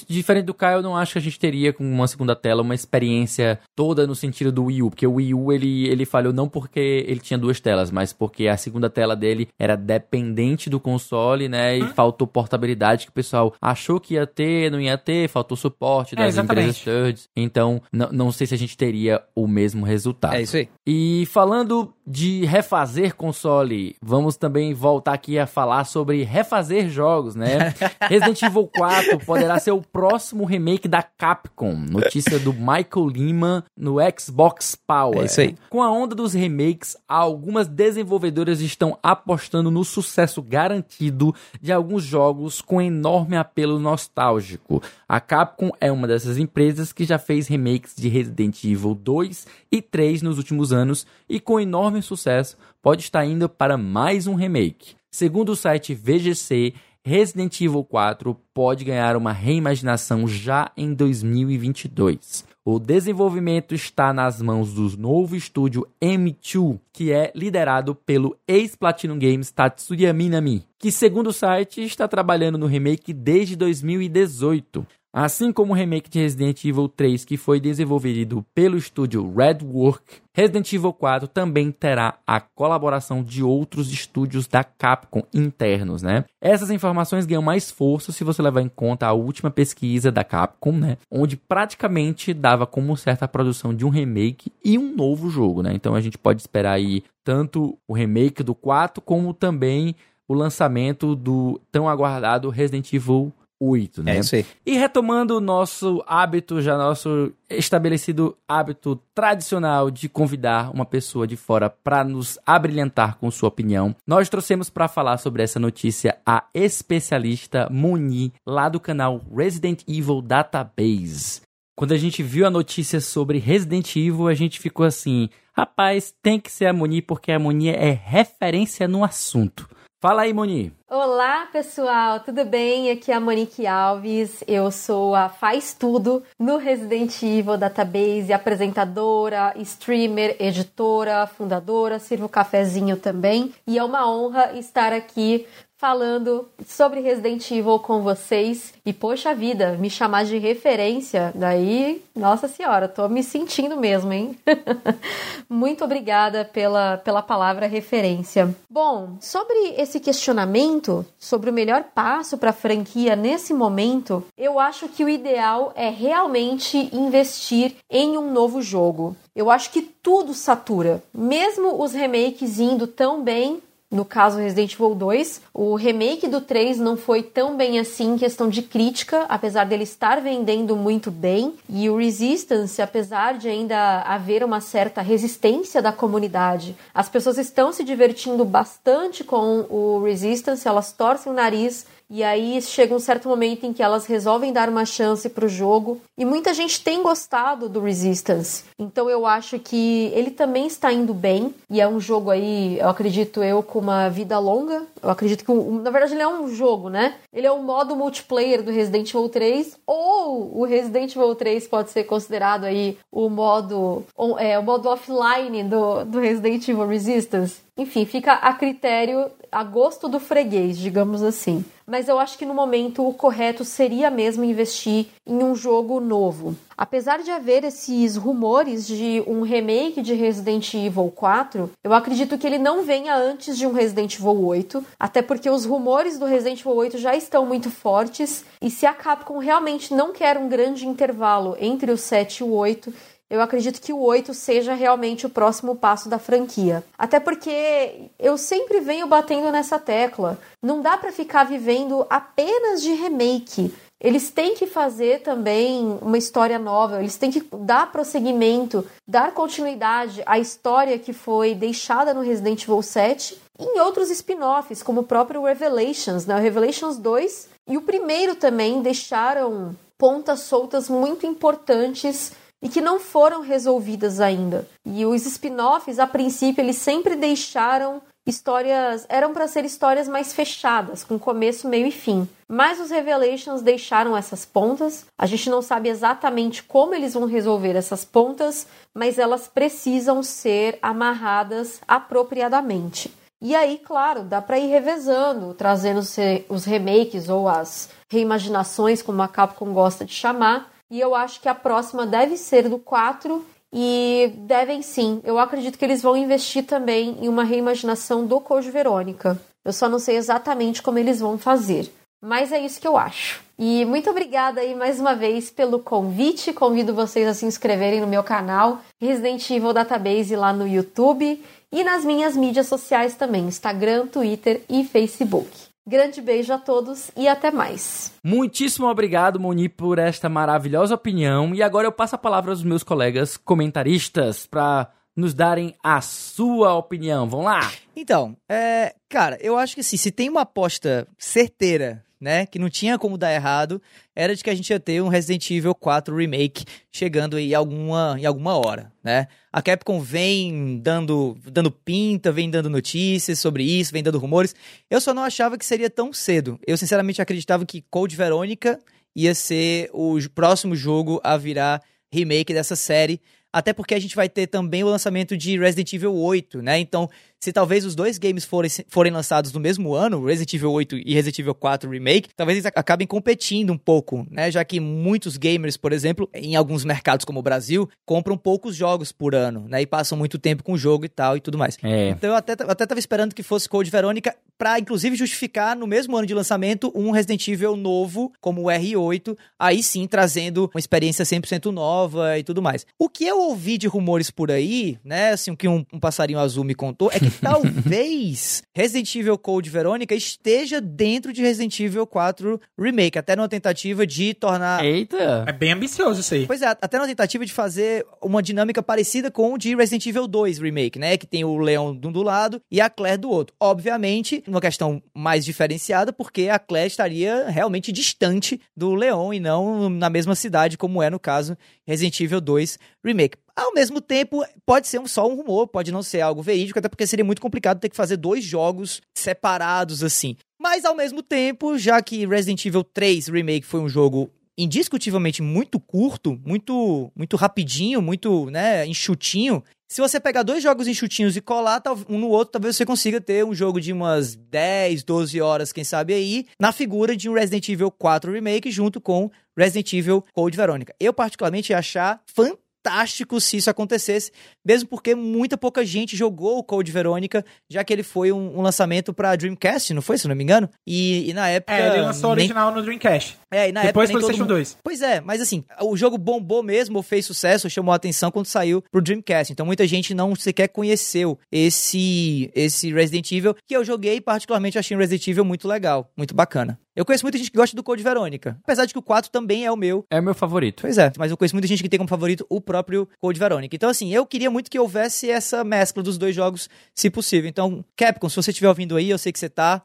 diferente do Caio, eu não acho que a gente teria com uma segunda tela uma experiência toda no sentido do Wii U, porque o Wii U ele, ele falhou não porque ele tinha duas telas, mas porque a segunda tela dele era dependente do console, né? E faltou portabilidade que o pessoal achou que ia ter, não ia ter, faltou suporte das é, empresas thirds. Então, não sei se a gente teria o mesmo resultado. É isso aí. E falando de refazer console, vamos também voltar aqui a falar sobre refazer jogos, né? [LAUGHS] Resident Evil 4 poderá ser o próximo remake da Capcom. Notícia do Michael Lima no Xbox Power. É isso aí. Com a onda dos remakes, algumas desenvolvedoras estão apostando no sucesso garantido de alguns jogos com enorme apelo nostálgico. A Capcom é uma dessas empresas que já fez remakes de Resident Evil 2 e 3 nos últimos anos e com enorme sucesso pode estar indo para mais um remake. Segundo o site VGC, Resident Evil 4 pode ganhar uma reimaginação já em 2022. O desenvolvimento está nas mãos do novo estúdio M2, que é liderado pelo ex-Platinum Games Tatsuya Minami, que, segundo o site, está trabalhando no remake desde 2018. Assim como o remake de Resident Evil 3, que foi desenvolvido pelo estúdio Redwork, Resident Evil 4 também terá a colaboração de outros estúdios da Capcom internos, né? Essas informações ganham mais força se você levar em conta a última pesquisa da Capcom, né? Onde praticamente dava como certa a produção de um remake e um novo jogo, né? Então a gente pode esperar aí tanto o remake do 4 como também o lançamento do tão aguardado Resident Evil 8, né? É isso aí. E retomando o nosso hábito, já nosso estabelecido hábito tradicional de convidar uma pessoa de fora para nos abrilhantar com sua opinião, nós trouxemos para falar sobre essa notícia a especialista Moni, lá do canal Resident Evil Database. quando a gente viu a notícia sobre Resident Evil, a gente ficou assim: rapaz, tem que ser a Moni, porque a Moni é referência no assunto. Fala aí, Moni. Olá, pessoal, tudo bem? Aqui é a Monique Alves. Eu sou a Faz Tudo no Resident Evil Database, apresentadora, streamer, editora, fundadora, sirvo cafezinho também. E é uma honra estar aqui falando sobre Resident Evil com vocês. E poxa vida, me chamar de referência, daí, nossa senhora, tô me sentindo mesmo, hein? [LAUGHS] Muito obrigada pela, pela palavra referência. Bom, sobre esse questionamento, sobre o melhor passo para a franquia nesse momento, eu acho que o ideal é realmente investir em um novo jogo. Eu acho que tudo satura, mesmo os remakes indo tão bem no caso Resident Evil 2. O remake do 3 não foi tão bem assim em questão de crítica, apesar dele estar vendendo muito bem. E o Resistance, apesar de ainda haver uma certa resistência da comunidade, as pessoas estão se divertindo bastante com o Resistance, elas torcem o nariz e aí chega um certo momento em que elas resolvem dar uma chance para o jogo. E muita gente tem gostado do Resistance. Então eu acho que ele também está indo bem. E é um jogo aí, eu acredito eu, com uma vida longa. Eu acredito que, na verdade, ele é um jogo, né? Ele é um modo multiplayer do Resident Evil 3. Ou o Resident Evil 3 pode ser considerado aí o modo, é, o modo offline do, do Resident Evil Resistance. Enfim, fica a critério, a gosto do freguês, digamos assim. Mas eu acho que no momento o correto seria mesmo investir em um jogo novo. Apesar de haver esses rumores de um remake de Resident Evil 4, eu acredito que ele não venha antes de um Resident Evil 8, até porque os rumores do Resident Evil 8 já estão muito fortes, e se a Capcom realmente não quer um grande intervalo entre o 7 e o 8, eu acredito que o 8 seja realmente o próximo passo da franquia. Até porque eu sempre venho batendo nessa tecla. Não dá para ficar vivendo apenas de remake. Eles têm que fazer também uma história nova, eles têm que dar prosseguimento, dar continuidade à história que foi deixada no Resident Evil 7 e em outros spin-offs, como o próprio Revelations, né? O Revelations 2 e o primeiro também deixaram pontas soltas muito importantes e que não foram resolvidas ainda. E os spin-offs, a princípio, eles sempre deixaram histórias, eram para ser histórias mais fechadas, com começo, meio e fim. Mas os Revelations deixaram essas pontas. A gente não sabe exatamente como eles vão resolver essas pontas, mas elas precisam ser amarradas apropriadamente. E aí, claro, dá para ir revezando, trazendo os remakes ou as reimaginações, como a Capcom gosta de chamar, e eu acho que a próxima deve ser do 4 e devem sim. Eu acredito que eles vão investir também em uma reimaginação do Code Verônica. Eu só não sei exatamente como eles vão fazer. Mas é isso que eu acho. E muito obrigada aí mais uma vez pelo convite. Convido vocês a se inscreverem no meu canal Resident Evil Database lá no YouTube e nas minhas mídias sociais também, Instagram, Twitter e Facebook. Grande beijo a todos e até mais. Muitíssimo obrigado, Moni, por esta maravilhosa opinião. E agora eu passo a palavra aos meus colegas comentaristas para nos darem a sua opinião. Vamos lá? Então, é, cara, eu acho que assim, se tem uma aposta certeira né, que não tinha como dar errado, era de que a gente ia ter um Resident Evil 4 Remake chegando em alguma, em alguma hora, né? A Capcom vem dando, dando pinta, vem dando notícias sobre isso, vem dando rumores. Eu só não achava que seria tão cedo. Eu sinceramente acreditava que Code Verônica ia ser o próximo jogo a virar remake dessa série, até porque a gente vai ter também o lançamento de Resident Evil 8, né? Então, se talvez os dois games forem, forem lançados no mesmo ano, Resident Evil 8 e Resident Evil 4 Remake, talvez eles acabem competindo um pouco, né? Já que muitos gamers, por exemplo, em alguns mercados como o Brasil, compram poucos jogos por ano, né? E passam muito tempo com o jogo e tal e tudo mais. É. Então eu até, até tava esperando que fosse Code Verônica para inclusive justificar no mesmo ano de lançamento um Resident Evil novo, como o R8, aí sim trazendo uma experiência 100% nova e tudo mais. O que eu ouvi de rumores por aí, né, assim, o que um, um passarinho azul me contou, é que talvez Resident Evil Code Verônica esteja dentro de Resident Evil 4 Remake, até numa tentativa de tornar. Eita! É bem ambicioso isso aí. Pois é, até numa tentativa de fazer uma dinâmica parecida com o de Resident Evil 2 Remake, né? Que tem o Leon de um do lado e a Claire do outro. Obviamente, uma questão mais diferenciada, porque a Claire estaria realmente distante do Leon e não na mesma cidade, como é no caso Resident Evil 2 Remake. Ao mesmo tempo, pode ser só um rumor, pode não ser algo verídico, até porque seria muito complicado ter que fazer dois jogos separados assim. Mas ao mesmo tempo, já que Resident Evil 3 Remake foi um jogo indiscutivelmente muito curto, muito muito rapidinho, muito, né, enxutinho. Se você pegar dois jogos enxutinhos e colar um no outro, talvez você consiga ter um jogo de umas 10, 12 horas, quem sabe aí, na figura de um Resident Evil 4 Remake junto com Resident Evil Code Veronica. Eu particularmente ia achar fantástico fantástico se isso acontecesse, mesmo porque muita pouca gente jogou o Code Verônica, já que ele foi um, um lançamento para Dreamcast, não foi, se não me engano? E, e na época. É, ele lançou nem... original no Dreamcast. É, e na Depois época. PlayStation mundo... 2. Pois é, mas assim, o jogo bombou mesmo, fez sucesso, chamou a atenção quando saiu pro Dreamcast. Então muita gente não sequer conheceu esse, esse Resident Evil, que eu joguei particularmente achei um Resident Evil muito legal, muito bacana. Eu conheço muita gente que gosta do Code Verônica. Apesar de que o 4 também é o meu. É o meu favorito. Pois é, mas eu conheço muita gente que tem como favorito o próprio Code Verônica. Então, assim, eu queria muito que houvesse essa mescla dos dois jogos, se possível. Então, Capcom, se você estiver ouvindo aí, eu sei que você tá.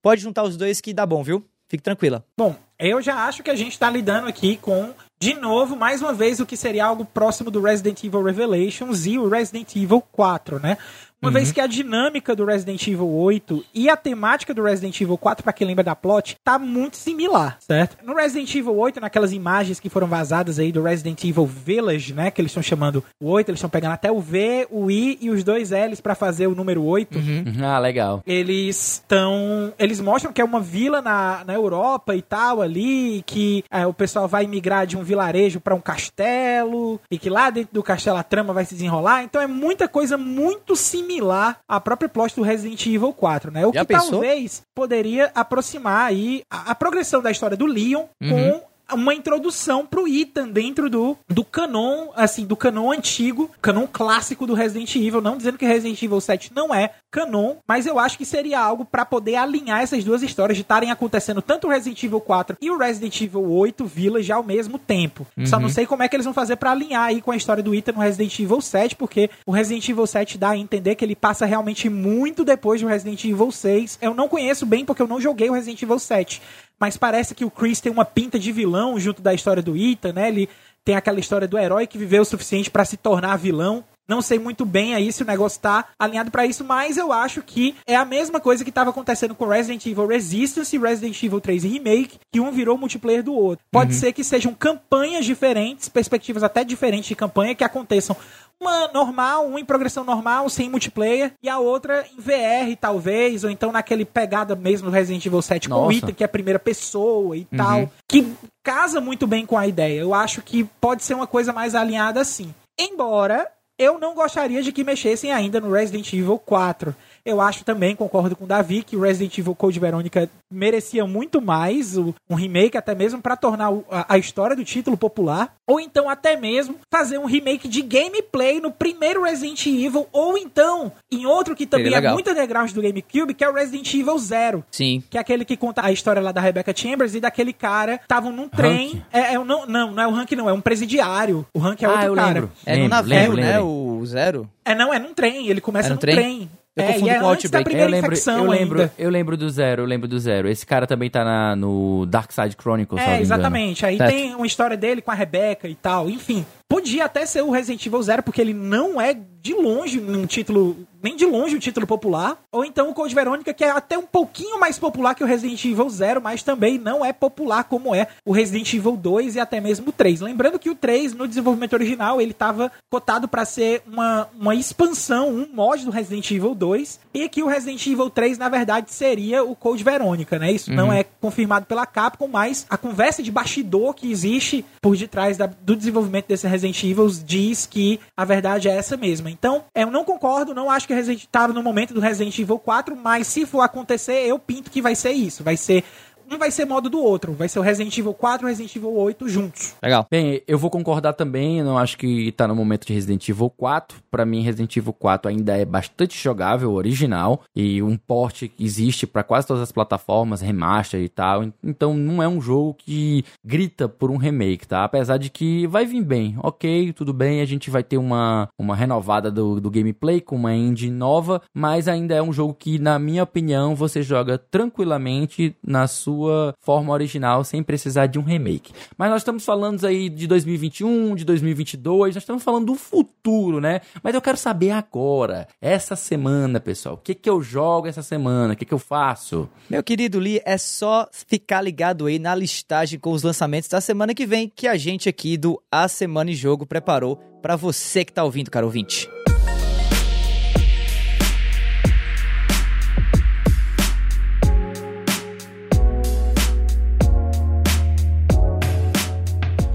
Pode juntar os dois que dá bom, viu? Fique tranquila. Bom, eu já acho que a gente tá lidando aqui com, de novo, mais uma vez, o que seria algo próximo do Resident Evil Revelations e o Resident Evil 4, né? Uma uhum. vez que a dinâmica do Resident Evil 8 e a temática do Resident Evil 4, para quem lembra da plot, tá muito similar, certo? No Resident Evil 8, naquelas imagens que foram vazadas aí do Resident Evil Village, né, que eles estão chamando o 8, eles estão pegando até o V, o I e os dois L's para fazer o número 8. Uhum. Ah, legal. Eles estão, eles mostram que é uma vila na, na Europa e tal ali, que é, o pessoal vai migrar de um vilarejo para um castelo e que lá dentro do castelo a trama vai se desenrolar. Então é muita coisa muito similar similar à própria plot do Resident Evil 4, né? O Já que pensou? talvez poderia aproximar aí a, a, progressão da história do Leon uhum. com uma introdução pro Ethan dentro do, do canon, assim, do canon antigo, canon clássico do Resident Evil. Não dizendo que Resident Evil 7 não é canon, mas eu acho que seria algo para poder alinhar essas duas histórias de estarem acontecendo tanto o Resident Evil 4 e o Resident Evil 8 Village ao mesmo tempo. Uhum. Só não sei como é que eles vão fazer para alinhar aí com a história do Ethan no Resident Evil 7, porque o Resident Evil 7 dá a entender que ele passa realmente muito depois do Resident Evil 6. Eu não conheço bem porque eu não joguei o Resident Evil 7, mas parece que o Chris tem uma pinta de vilão junto da história do Ethan, né? Ele tem aquela história do herói que viveu o suficiente para se tornar vilão. Não sei muito bem aí se o negócio tá alinhado para isso, mas eu acho que é a mesma coisa que estava acontecendo com Resident Evil Resistance e Resident Evil 3 Remake, que um virou multiplayer do outro. Pode uhum. ser que sejam campanhas diferentes, perspectivas até diferentes de campanha que aconteçam uma normal, uma em progressão normal, sem multiplayer, e a outra em VR, talvez, ou então naquele pegada mesmo do Resident Evil 7 Nossa. com o Ethan, que é a primeira pessoa e uhum. tal, que casa muito bem com a ideia. Eu acho que pode ser uma coisa mais alinhada assim. Embora eu não gostaria de que mexessem ainda no Resident Evil 4. Eu acho também, concordo com o Davi, que o Resident Evil Code Verônica merecia muito mais um remake, até mesmo para tornar a, história do título popular. Ou então até mesmo fazer um remake de gameplay no primeiro Resident Evil, ou então em outro que também é muito underground do GameCube, que é o Resident Evil Zero. Sim. Que é aquele que conta a história lá da Rebecca Chambers e daquele cara estavam num trem. É, é, não, não, não é o Hank, não, é um presidiário. O Hank é ah, outro cara. Lembro. É no navio, lembro, né? O Zero. É, não, é num trem. Ele começa é no trem. trem. Eu é, confundo é com o Outbreak. Eu lembro, eu lembro, eu lembro do Zero, eu lembro do Zero. Esse cara também tá na, no Dark Side Chronicles, É, exatamente. Aí certo. tem uma história dele com a Rebecca e tal, enfim. Podia até ser o Resident Evil Zero, porque ele não é de longe um título, nem de longe um título popular. Ou então o Code Verônica, que é até um pouquinho mais popular que o Resident Evil Zero, mas também não é popular como é o Resident Evil 2 e até mesmo o 3. Lembrando que o 3, no desenvolvimento original, ele estava cotado para ser uma, uma expansão, um mod do Resident Evil 2, e que o Resident Evil 3, na verdade, seria o Code Verônica, né? Isso uhum. não é confirmado pela Capcom, mas a conversa de bastidor que existe por detrás da, do desenvolvimento desse Resident Resident Evil diz que a verdade é essa mesma. Então, eu não concordo, não acho que Resident estava no momento do Resident Evil 4, mas se for acontecer, eu pinto que vai ser isso. Vai ser um vai ser modo do outro. Vai ser o Resident Evil 4 e o Resident Evil 8 juntos. Legal. Bem, eu vou concordar também, eu não acho que tá no momento de Resident Evil 4. Pra mim, Resident Evil 4 ainda é bastante jogável, original, e um porte que existe pra quase todas as plataformas, remaster e tal. Então não é um jogo que grita por um remake, tá? Apesar de que vai vir bem, ok, tudo bem, a gente vai ter uma, uma renovada do, do gameplay com uma engine nova, mas ainda é um jogo que, na minha opinião, você joga tranquilamente na sua forma original, sem precisar de um remake. Mas nós estamos falando aí de 2021, de 2022, nós estamos falando do futuro, né? Mas eu quero saber agora, essa semana, pessoal, o que que eu jogo essa semana, o que que eu faço? Meu querido Lee, é só ficar ligado aí na listagem com os lançamentos da semana que vem que a gente aqui do A Semana em Jogo preparou para você que tá ouvindo, cara ouvinte.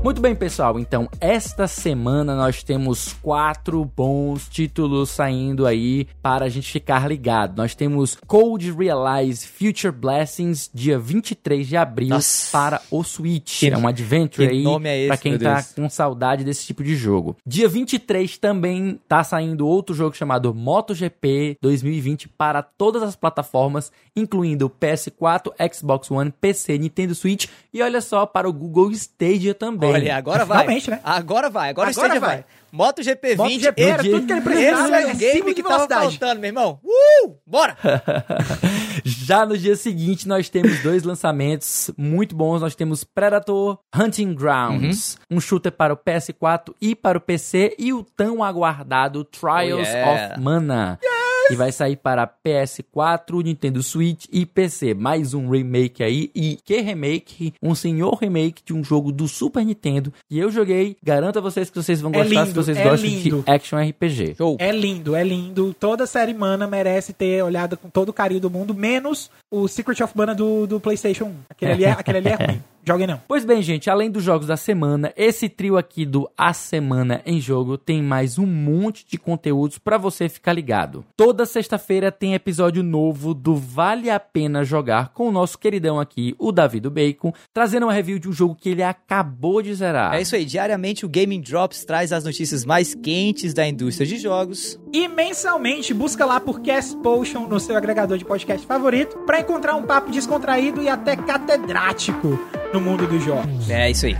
Muito bem, pessoal. Então, esta semana nós temos quatro bons títulos saindo aí para a gente ficar ligado. Nós temos Cold Realize Future Blessings, dia 23 de abril, Nossa. para o Switch. Que- é um adventure aí é esse, quem tá Deus? com saudade desse tipo de jogo. Dia 23 também tá saindo outro jogo chamado MotoGP 2020 para todas as plataformas, incluindo PS4, Xbox One, PC, Nintendo Switch e olha só para o Google Stadia também. Olha, agora vai. Finalmente, né? Agora vai, agora, Agora vai. vai. MotoGP 20. MotoGP era dia- tudo que ele precisava. Esse é o é game que tava faltando, meu irmão. Uh! Bora! [LAUGHS] Já no dia seguinte, nós temos dois lançamentos muito bons. Nós temos Predator Hunting Grounds, Uhum. um shooter para o PS4 e para o PC, e o tão aguardado Trials Oh, yeah. of Mana. Que vai sair para PS4, Nintendo Switch e PC. Mais um remake aí. E que remake? Um senhor remake de um jogo do Super Nintendo. Que eu joguei. Garanto a vocês que vocês vão É gostar se lindo, vocês é gostam lindo. de action RPG. Show. É lindo, é lindo. Toda a série Mana merece ter olhado com todo o carinho do mundo, menos o Secret of Mana do, do PlayStation 1. Aquele ali é, aquele ali é ruim. [LAUGHS] Joguem não. Pois bem, gente, além dos jogos da semana, esse trio aqui do A Semana em Jogo tem mais um monte de conteúdos pra você ficar ligado. Toda sexta-feira tem episódio novo do Vale a Pena Jogar com o nosso queridão aqui, o Davi do Bacon, trazendo uma review de um jogo que ele acabou de zerar. É isso aí, diariamente o Gaming Drops traz as notícias mais quentes da indústria de jogos. E mensalmente busca lá por Cast Potion no seu agregador de podcast favorito pra encontrar um papo descontraído e até catedrático no mundo dos jogos. É isso aí.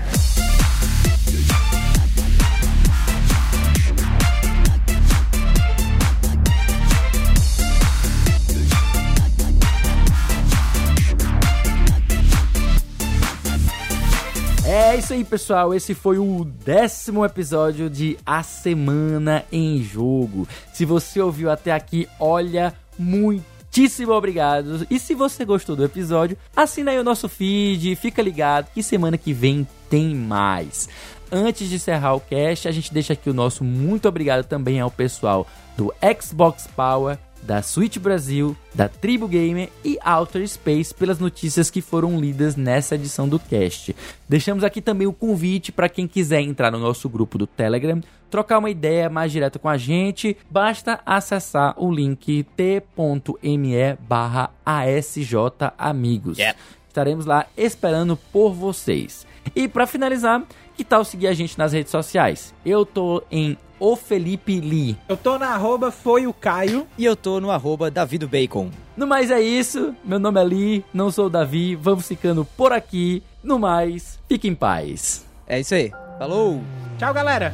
Isso aí, pessoal. Esse foi o décimo episódio de A Semana em Jogo. Se você ouviu até aqui, olha, muitíssimo obrigado. E se você gostou do episódio, assina aí o nosso feed, fica ligado que semana que vem tem mais. Antes de encerrar o cast, a gente deixa aqui o nosso muito obrigado também ao pessoal do Xbox Power, da Switch Brasil, da Tribo Gamer e Outer Space pelas notícias que foram lidas nessa edição do cast. Deixamos aqui também o convite para quem quiser entrar no nosso grupo do Telegram, trocar uma ideia mais direta com a gente, basta acessar o link t.me barra asjamigos. Yeah. Estaremos lá esperando por vocês. E para finalizar, que tal seguir a gente nas redes sociais? Eu tô em O Felipe Lee. Eu tô na arroba foi o Caio. E eu tô no arroba Davido Bacon. No mais é isso, meu nome é Lee, não sou o Davi, vamos ficando por aqui. No mais, fique em paz. É isso aí. Falou! Tchau, galera.